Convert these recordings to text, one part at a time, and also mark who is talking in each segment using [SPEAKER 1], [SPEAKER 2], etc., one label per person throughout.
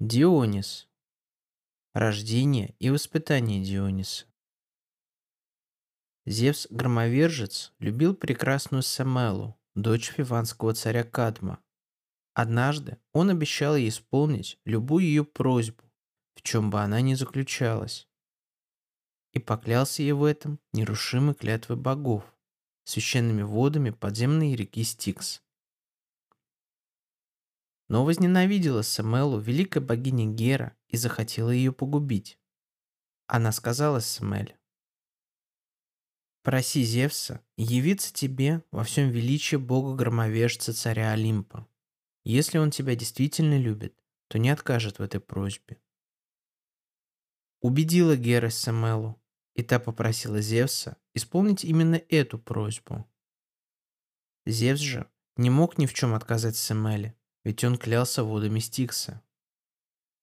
[SPEAKER 1] Дионис. Рождение и воспитание Диониса. Зевс-громовержец любил прекрасную Самелу, дочь фиванского царя Кадма. Однажды он обещал ей исполнить любую ее просьбу, в чем бы она ни заключалась. И поклялся ей в этом нерушимой клятвой богов, священными водами подземной реки Стикс. Но возненавидела Самелу великая богиня Гера и захотела ее погубить. Она сказала Самеле, «Проси Зевса явиться тебе во всем величии бога-громовежца царя Олимпа. Если он тебя действительно любит, то не откажет в этой просьбе». Убедила Гера Самелу, и та попросила Зевса исполнить именно эту просьбу. Зевс же не мог ни в чем отказать Самеле, ведь он клялся водами Стикса.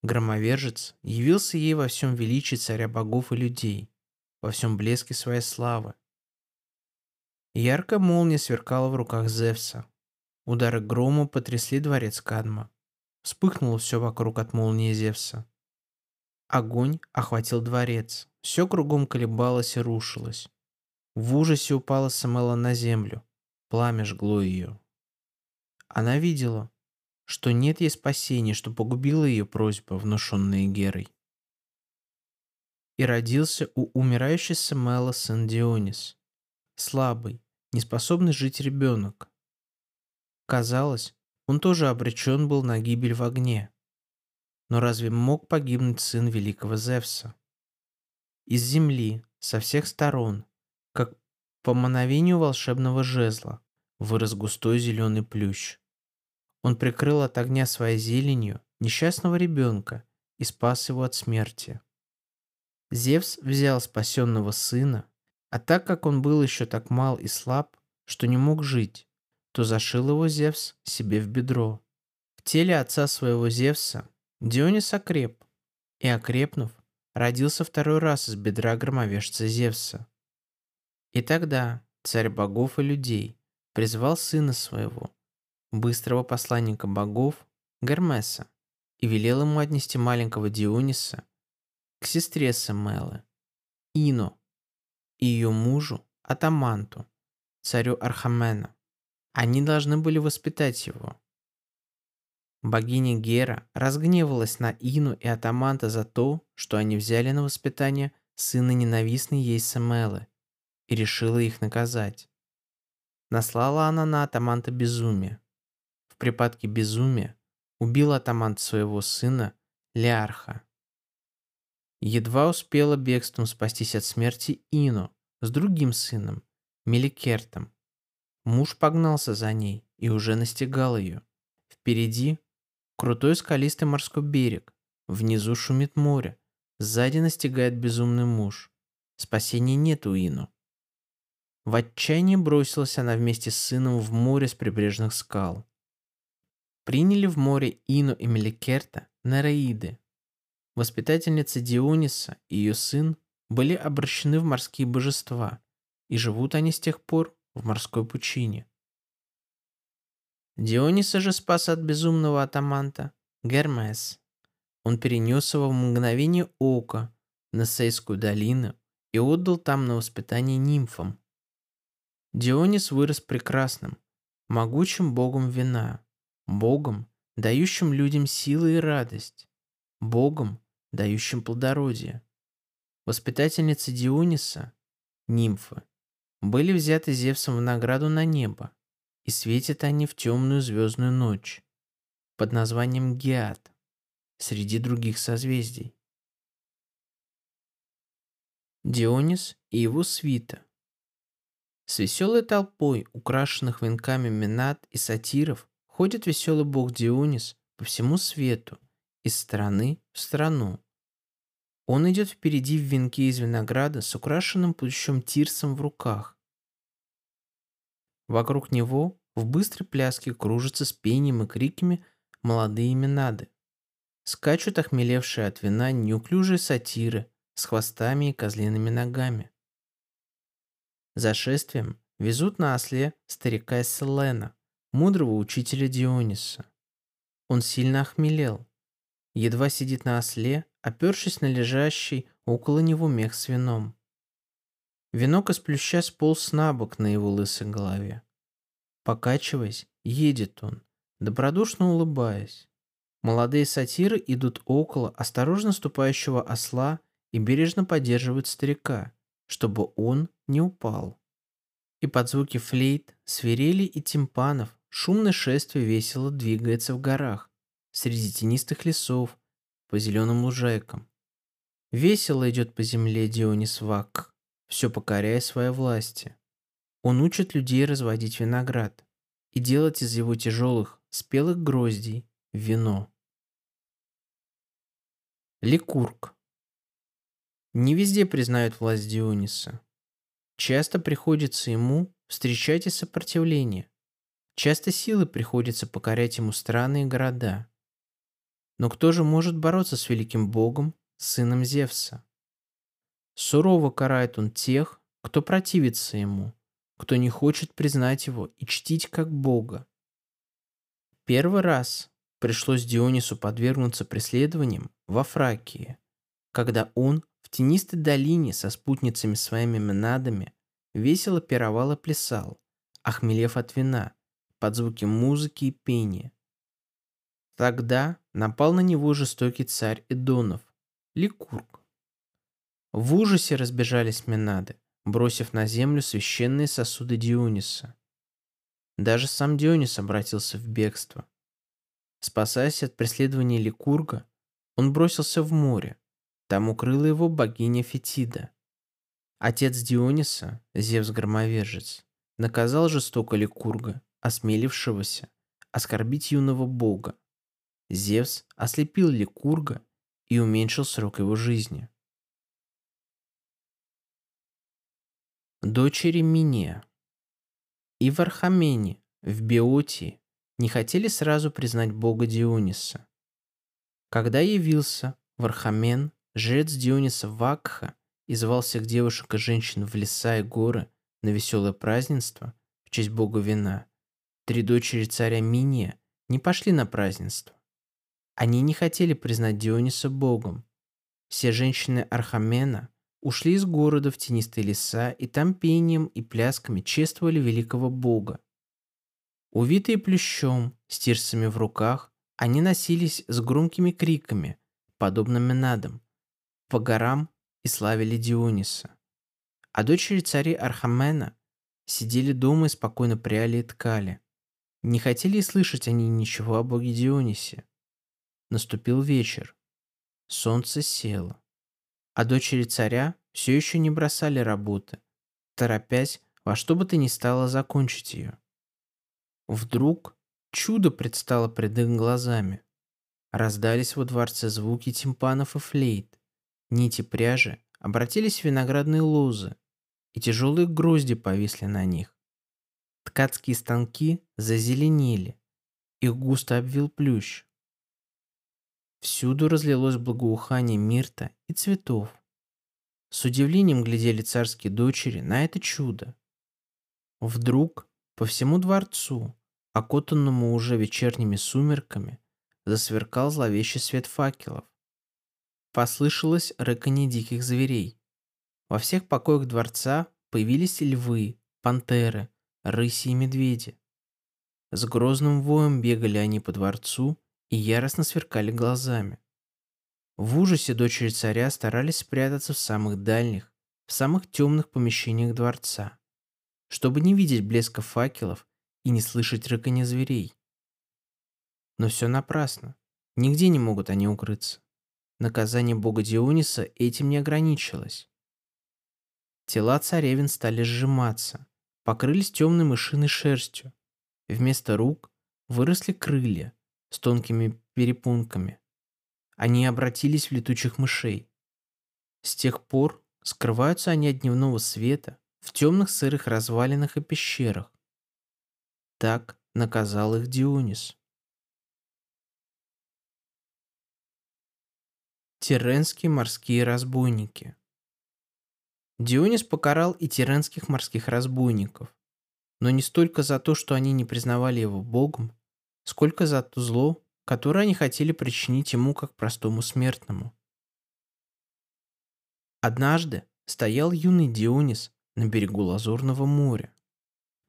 [SPEAKER 1] Громовержец явился ей во всем величии царя богов и людей, во всем блеске своей славы. Яркая молния сверкала в руках Зевса. Удары грома потрясли дворец Кадма. Вспыхнуло все вокруг от молнии Зевса. Огонь охватил дворец. Все кругом колебалось и рушилось. В ужасе упала Самела на землю. Пламя жгло ее. Она видела, что нет ей спасения, что погубила ее просьба, внушенная Герой. И родился у умирающей Самела сын Дионис, слабый, неспособный жить ребенок. Казалось, он тоже обречен был на гибель в огне. Но разве мог погибнуть сын великого Зевса? Из земли, со всех сторон, как по мановению волшебного жезла, вырос густой зеленый плющ. Он прикрыл от огня своей зеленью несчастного ребенка и спас его от смерти. Зевс взял спасенного сына, а так как он был еще так мал и слаб, что не мог жить, то зашил его Зевс себе в бедро. В теле отца своего Зевса Дионис окреп, и окрепнув, родился второй раз из бедра громовержца Зевса. И тогда царь богов и людей призвал сына своего, быстрого посланника богов Гермеса и велел ему отнести маленького Диониса к сестре Семелы, Ино, и ее мужу Атаманту, царю Архамена. Они должны были воспитать его. Богиня Гера разгневалась на Ину и Атаманта за то, что они взяли на воспитание сына ненавистной ей Семелы и решила их наказать. Наслала она на Атаманта безумие, в припадке безумия убил атаман своего сына Леарха. Едва успела бегством спастись от смерти Ину с другим сыном, Меликертом. Муж погнался за ней и уже настигал ее. Впереди крутой скалистый морской берег, внизу шумит море, сзади настигает безумный муж. Спасения нет у Ину. В отчаянии бросилась она вместе с сыном в море с прибрежных скал приняли в море Ину и Меликерта Нереиды. Воспитательница Диониса и ее сын были обращены в морские божества, и живут они с тех пор в морской пучине. Диониса же спас от безумного атаманта Гермес. Он перенес его в мгновение ока на Сейскую долину и отдал там на воспитание нимфам. Дионис вырос прекрасным, могучим богом вина, Богом, дающим людям силы и радость, Богом, дающим плодородие. Воспитательницы Диониса, нимфы, были взяты Зевсом в награду на небо, и светят они в темную звездную ночь под названием Геат среди других созвездий. Дионис и его свита. С веселой толпой, украшенных венками минат и сатиров, Ходит веселый бог Дионис по всему свету, из страны в страну. Он идет впереди в венке из винограда с украшенным плющом тирсом в руках. Вокруг него в быстрой пляске кружатся с пением и криками молодые минады. Скачут охмелевшие от вина неуклюжие сатиры с хвостами и козлиными ногами. За шествием везут на осле старика Селена, мудрого учителя Диониса. Он сильно охмелел. едва сидит на осле, опершись на лежащий около него мех с вином. Венок из плюща сполз на бок на его лысой голове. Покачиваясь, едет он, добродушно улыбаясь. Молодые сатиры идут около осторожно ступающего осла и бережно поддерживают старика, чтобы он не упал. И под звуки флейт, свирели и тимпанов шумное шествие весело двигается в горах, среди тенистых лесов, по зеленым лужайкам. Весело идет по земле Дионис Вак, все покоряя своей власти. Он учит людей разводить виноград и делать из его тяжелых, спелых гроздей вино. Ликург. Не везде признают власть Диониса. Часто приходится ему встречать и сопротивление. Часто силы приходится покорять ему страны и города. Но кто же может бороться с великим богом, сыном Зевса? Сурово карает он тех, кто противится ему, кто не хочет признать его и чтить как бога. Первый раз пришлось Дионису подвергнуться преследованиям во Фракии, когда он в тенистой долине со спутницами своими менадами весело пировал и плясал, охмелев от вина, под звуки музыки и пения. Тогда напал на него жестокий царь Эдонов, Ликург. В ужасе разбежались Менады, бросив на землю священные сосуды Диониса. Даже сам Дионис обратился в бегство. Спасаясь от преследования Ликурга, он бросился в море. Там укрыла его богиня Фетида. Отец Диониса, Зевс-громовержец, наказал жестоко Ликурга, осмелившегося оскорбить юного бога. Зевс ослепил Ликурга и уменьшил срок его жизни. Дочери Мине и в Архамене, в Беотии, не хотели сразу признать бога Диониса. Когда явился Вархамен, жрец Диониса Вакха, и звал всех девушек и женщин в леса и горы на веселое празднество в честь бога вина, три дочери царя Миния не пошли на празднество. Они не хотели признать Диониса богом. Все женщины Архамена ушли из города в тенистые леса и там пением и плясками чествовали великого бога. Увитые плющом, с тирсами в руках, они носились с громкими криками, подобными надам, по горам и славили Диониса. А дочери царей Архамена сидели дома и спокойно пряли и ткали. Не хотели слышать они ничего о боге Дионисе. Наступил вечер. Солнце село. А дочери царя все еще не бросали работы, торопясь во что бы то ни стало закончить ее. Вдруг чудо предстало пред их глазами. Раздались во дворце звуки тимпанов и флейт. Нити пряжи обратились в виноградные лозы, и тяжелые грозди повисли на них. Ткацкие станки зазеленели, их густо обвил плющ. Всюду разлилось благоухание мирта и цветов. С удивлением глядели царские дочери на это чудо. Вдруг по всему дворцу, окутанному уже вечерними сумерками, засверкал зловещий свет факелов. Послышалось рыканье диких зверей. Во всех покоях дворца появились львы, пантеры, рыси и медведи. С грозным воем бегали они по дворцу и яростно сверкали глазами. В ужасе дочери царя старались спрятаться в самых дальних, в самых темных помещениях дворца чтобы не видеть блеска факелов и не слышать рыканья зверей. Но все напрасно. Нигде не могут они укрыться. Наказание бога Диониса этим не ограничилось. Тела царевин стали сжиматься, покрылись темной мышиной шерстью. Вместо рук выросли крылья с тонкими перепунками. Они обратились в летучих мышей. С тех пор скрываются они от дневного света в темных сырых развалинах и пещерах. Так наказал их Дионис. Тиренские морские разбойники Дионис покарал и тиренских морских разбойников, но не столько за то, что они не признавали его богом, сколько за то зло, которое они хотели причинить ему как простому смертному. Однажды стоял юный Дионис на берегу Лазурного моря.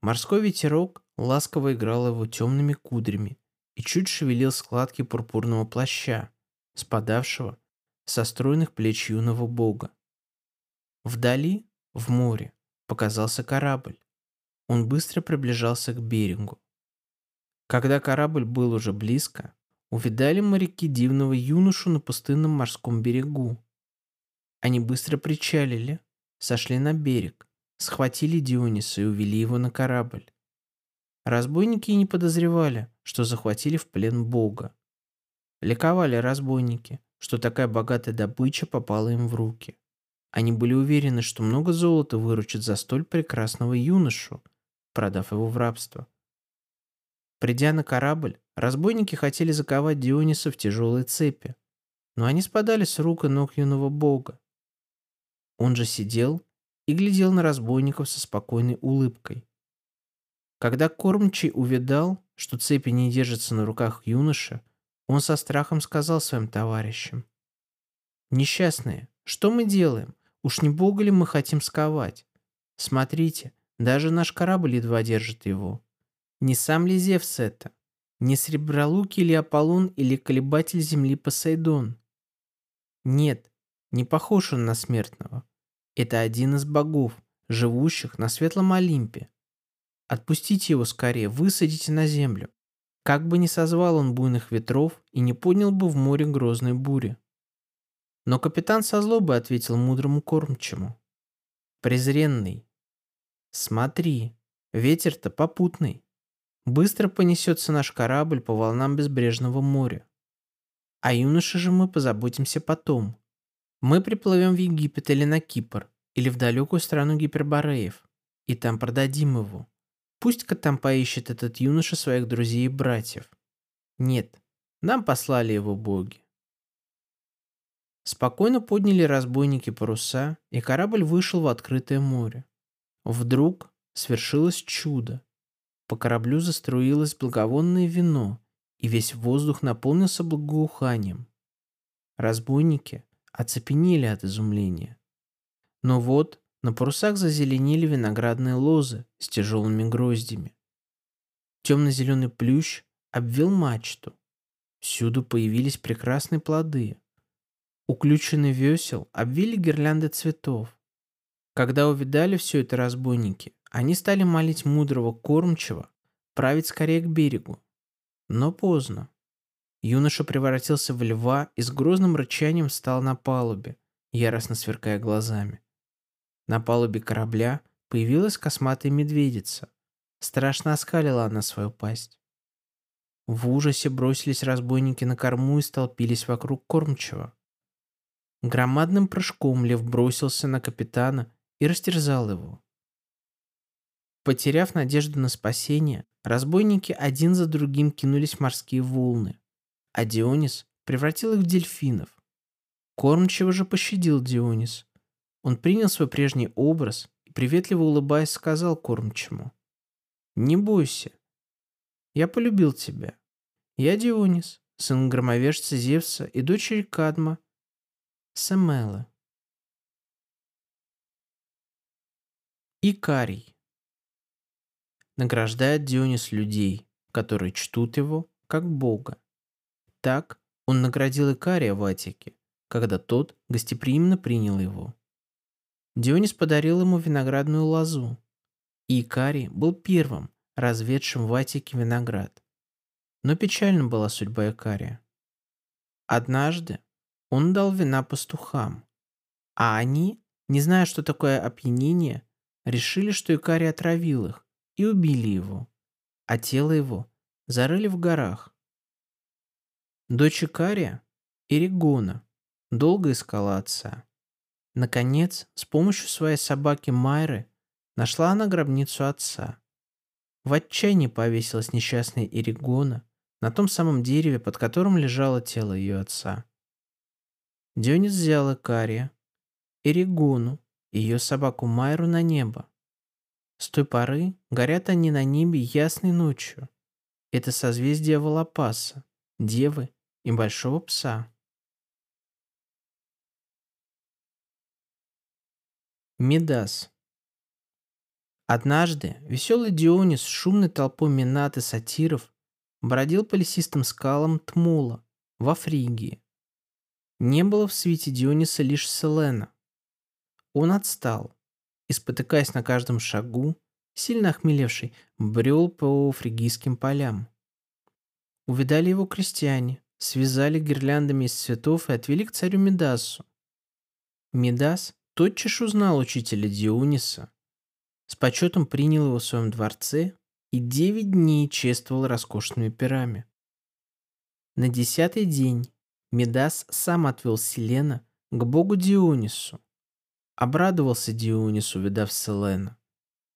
[SPEAKER 1] Морской ветерок ласково играл его темными кудрями и чуть шевелил складки пурпурного плаща, спадавшего со стройных плеч юного бога. Вдали, в море, показался корабль. Он быстро приближался к берегу. Когда корабль был уже близко, увидали моряки дивного юношу на пустынном морском берегу. Они быстро причалили, сошли на берег, схватили Диониса и увели его на корабль. Разбойники и не подозревали, что захватили в плен Бога. Ликовали разбойники, что такая богатая добыча попала им в руки. Они были уверены, что много золота выручат за столь прекрасного юношу, продав его в рабство. Придя на корабль, разбойники хотели заковать Диониса в тяжелые цепи, но они спадали с рук и ног юного бога. Он же сидел и глядел на разбойников со спокойной улыбкой. Когда кормчий увидал, что цепи не держатся на руках юноши, он со страхом сказал своим товарищам. «Несчастные, что мы делаем? Уж не Бога ли мы хотим сковать? Смотрите, даже наш корабль едва держит его. Не сам ли Зевс это? Не Сребролук или Аполлон или колебатель земли Посейдон? Нет, не похож он на смертного. Это один из богов, живущих на Светлом Олимпе. Отпустите его скорее, высадите на землю. Как бы ни созвал он буйных ветров и не поднял бы в море грозной бури. Но капитан со злобой ответил мудрому кормчему. Презренный, смотри, ветер-то попутный. Быстро понесется наш корабль по волнам безбрежного моря. А юноше же мы позаботимся потом. Мы приплывем в Египет или на Кипр, или в далекую страну Гипербореев, и там продадим его. Пусть-ка там поищет этот юноша своих друзей и братьев. Нет, нам послали его боги. Спокойно подняли разбойники паруса, и корабль вышел в открытое море. Вдруг свершилось чудо. По кораблю заструилось благовонное вино, и весь воздух наполнился благоуханием. Разбойники оцепенели от изумления. Но вот на парусах зазеленели виноградные лозы с тяжелыми гроздями. Темно-зеленый плющ обвел мачту. Всюду появились прекрасные плоды. Уключенный весел обвили гирлянды цветов. Когда увидали все это разбойники, они стали молить мудрого кормчего править скорее к берегу. Но поздно. Юноша превратился в льва и с грозным рычанием встал на палубе, яростно сверкая глазами. На палубе корабля появилась косматая медведица. Страшно оскалила она свою пасть. В ужасе бросились разбойники на корму и столпились вокруг кормчего. Громадным прыжком лев бросился на капитана и растерзал его. Потеряв надежду на спасение, разбойники один за другим кинулись в морские волны, а Дионис превратил их в дельфинов. Кормчего же пощадил Дионис, он принял свой прежний образ и, приветливо улыбаясь, сказал кормчему. «Не бойся. Я полюбил тебя. Я Дионис, сын громовержца Зевса и дочери Кадма, Семелы. Икарий. Награждает Дионис людей, которые чтут его, как бога. Так он наградил Икария в Атике, когда тот гостеприимно принял его. Дионис подарил ему виноградную лозу, и Икарий был первым, разведшим в Атике виноград. Но печальна была судьба Икария. Однажды он дал вина пастухам, а они, не зная, что такое опьянение, решили, что Икарий отравил их и убили его, а тело его зарыли в горах. Дочь Икария, Иригона, долго искала отца. Наконец, с помощью своей собаки Майры нашла она гробницу отца. В отчаянии повесилась несчастная Иригона на том самом дереве, под которым лежало тело ее отца. Дионис взял Икария, Иригону и ее собаку Майру на небо. С той поры горят они на небе ясной ночью. Это созвездие Волопаса, девы и большого пса. Медас. Однажды веселый Дионис с шумной толпой минат и сатиров бродил по лесистым скалам Тмула во Фригии. Не было в свете Диониса лишь Селена. Он отстал и, на каждом шагу, сильно охмелевший, брел по фригийским полям. Увидали его крестьяне, связали гирляндами из цветов и отвели к царю Медасу. Медас тотчас узнал учителя Диониса, с почетом принял его в своем дворце и девять дней чествовал роскошными пирами. На десятый день Медас сам отвел Селена к богу Дионису. Обрадовался Дионис, увидав Селена,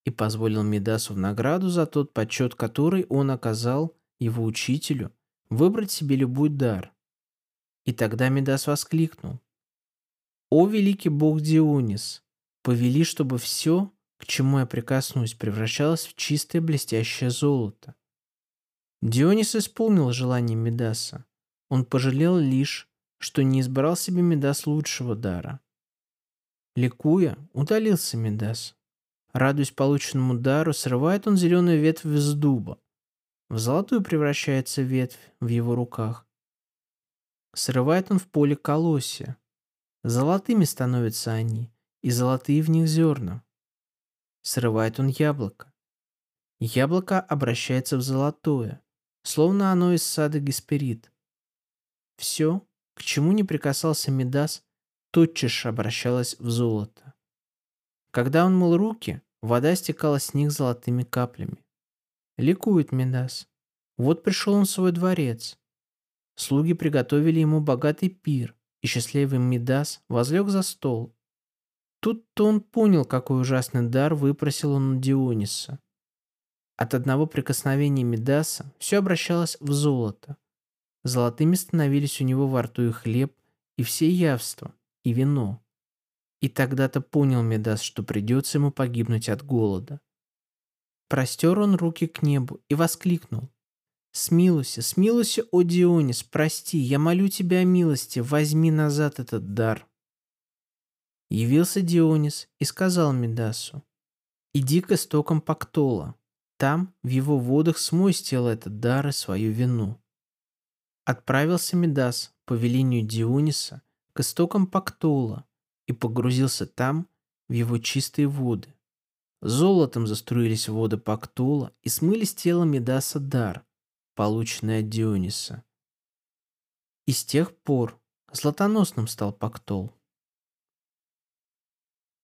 [SPEAKER 1] и позволил Медасу в награду за тот почет, который он оказал его учителю, выбрать себе любой дар. И тогда Медас воскликнул. «О, великий бог Дионис, повели, чтобы все, к чему я прикоснусь, превращалось в чистое блестящее золото». Дионис исполнил желание Медаса. Он пожалел лишь, что не избрал себе Медас лучшего дара. Ликуя, удалился Медас. Радуясь полученному дару, срывает он зеленую ветвь из дуба. В золотую превращается ветвь в его руках. Срывает он в поле колосья. Золотыми становятся они, и золотые в них зерна. Срывает он яблоко. Яблоко обращается в золотое, словно оно из сада Гесперид. Все, к чему не прикасался Медас, тотчас обращалось в золото. Когда он мыл руки, вода стекала с них золотыми каплями. Ликует Медас. Вот пришел он в свой дворец. Слуги приготовили ему богатый пир, и счастливый Медас возлег за стол. Тут-то он понял, какой ужасный дар выпросил он у Диониса. От одного прикосновения Медаса все обращалось в золото. Золотыми становились у него во рту и хлеб, и все явства, и вино. И тогда-то понял Медас, что придется ему погибнуть от голода. Простер он руки к небу и воскликнул. «Смилуйся, смилуйся, о Дионис, прости, я молю тебя о милости, возьми назад этот дар». Явился Дионис и сказал Медасу, «Иди к истокам Пактола, там, в его водах, смой с тела этот дар и свою вину». Отправился Медас по велению Диониса к истокам Пактола, и погрузился там, в его чистые воды. Золотом заструились воды Пактула и смыли с тела Медаса дар, полученный от Диониса. И с тех пор златоносным стал Пактол.